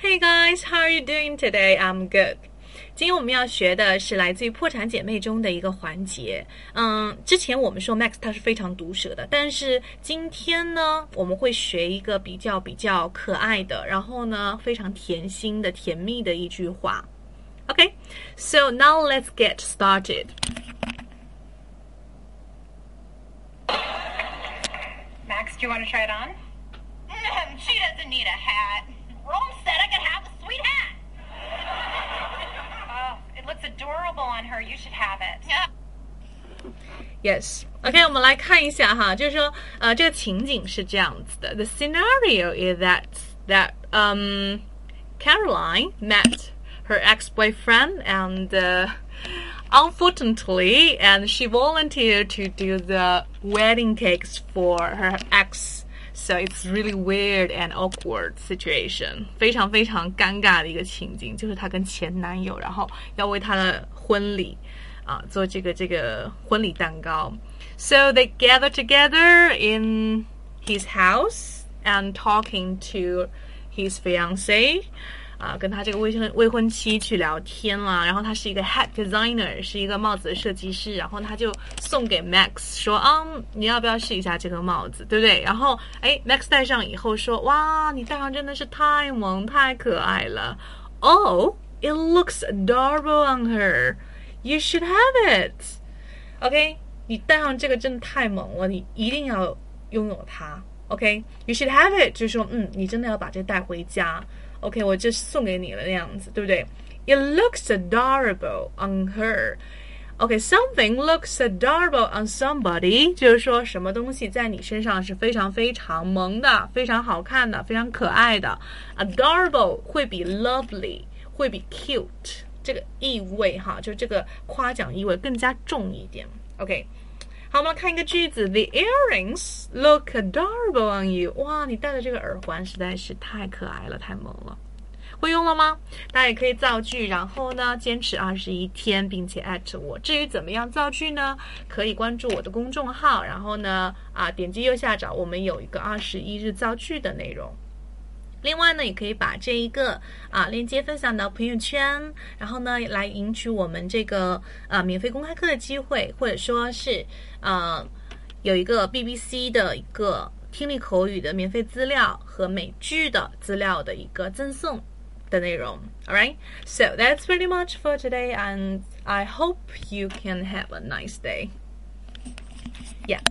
Hey guys, how are you doing today? I'm good. 今天我们要学的是来自于《破产姐妹》中的一个环节。嗯，之前我们说 Max 他是非常毒舌的，但是今天呢，我们会学一个比较比较可爱的，然后呢非常甜心的、甜蜜的一句话。Okay, so now let's get started. Max, do you want to try it on? she doesn't need a hat. Rome said I could have a sweet hat. Oh, it looks adorable on her. You should have it. Yes. OK，我们来看一下哈，就是说，呃，这个情景是这样子的。The scenario is that that um Caroline met her ex-boyfriend and uh, unfortunately, and she volunteered to do the wedding cakes for her ex. So it's really weird and awkward situation，非常非常尴尬的一个情景，就是她跟前男友，然后要为她的婚礼啊做这个这个婚礼蛋糕。So they gather together in his house and talking to his fiance. 啊，跟他这个未婚未婚妻去聊天啦，然后他是一个 hat designer，是一个帽子的设计师，然后他就送给 Max 说，啊，你要不要试一下这个帽子，对不对？然后，哎，Max 戴上以后说，哇，你戴上真的是太萌太可爱了，Oh, it looks adorable on her. You should have it. OK，你戴上这个真的太萌了，你一定要拥有它。OK，you should have it，就是说，嗯，你真的要把这带回家。OK，我就送给你了那样子，对不对？It looks adorable on her. OK, something looks adorable on somebody，就是说什么东西在你身上是非常非常萌的、非常好看的、非常可爱的。Adorable 会比 lovely 会比 cute 这个意味哈，就这个夸奖意味更加重一点。OK， 好，我们来看一个句子：The earrings look adorable on you。哇，你戴的这个耳环实在是太可爱了，太萌了。会用了吗？大家也可以造句，然后呢，坚持二十一天，并且艾特我。至于怎么样造句呢？可以关注我的公众号，然后呢，啊，点击右下角，我们有一个二十一日造句的内容。另外呢，也可以把这一个啊链接分享到朋友圈，然后呢，来赢取我们这个啊免费公开课的机会，或者说是呃有一个 BBC 的一个听力口语的免费资料和美剧的资料的一个赠送。的内容. All right, so that's pretty much for today, and I hope you can have a nice day. Yeah.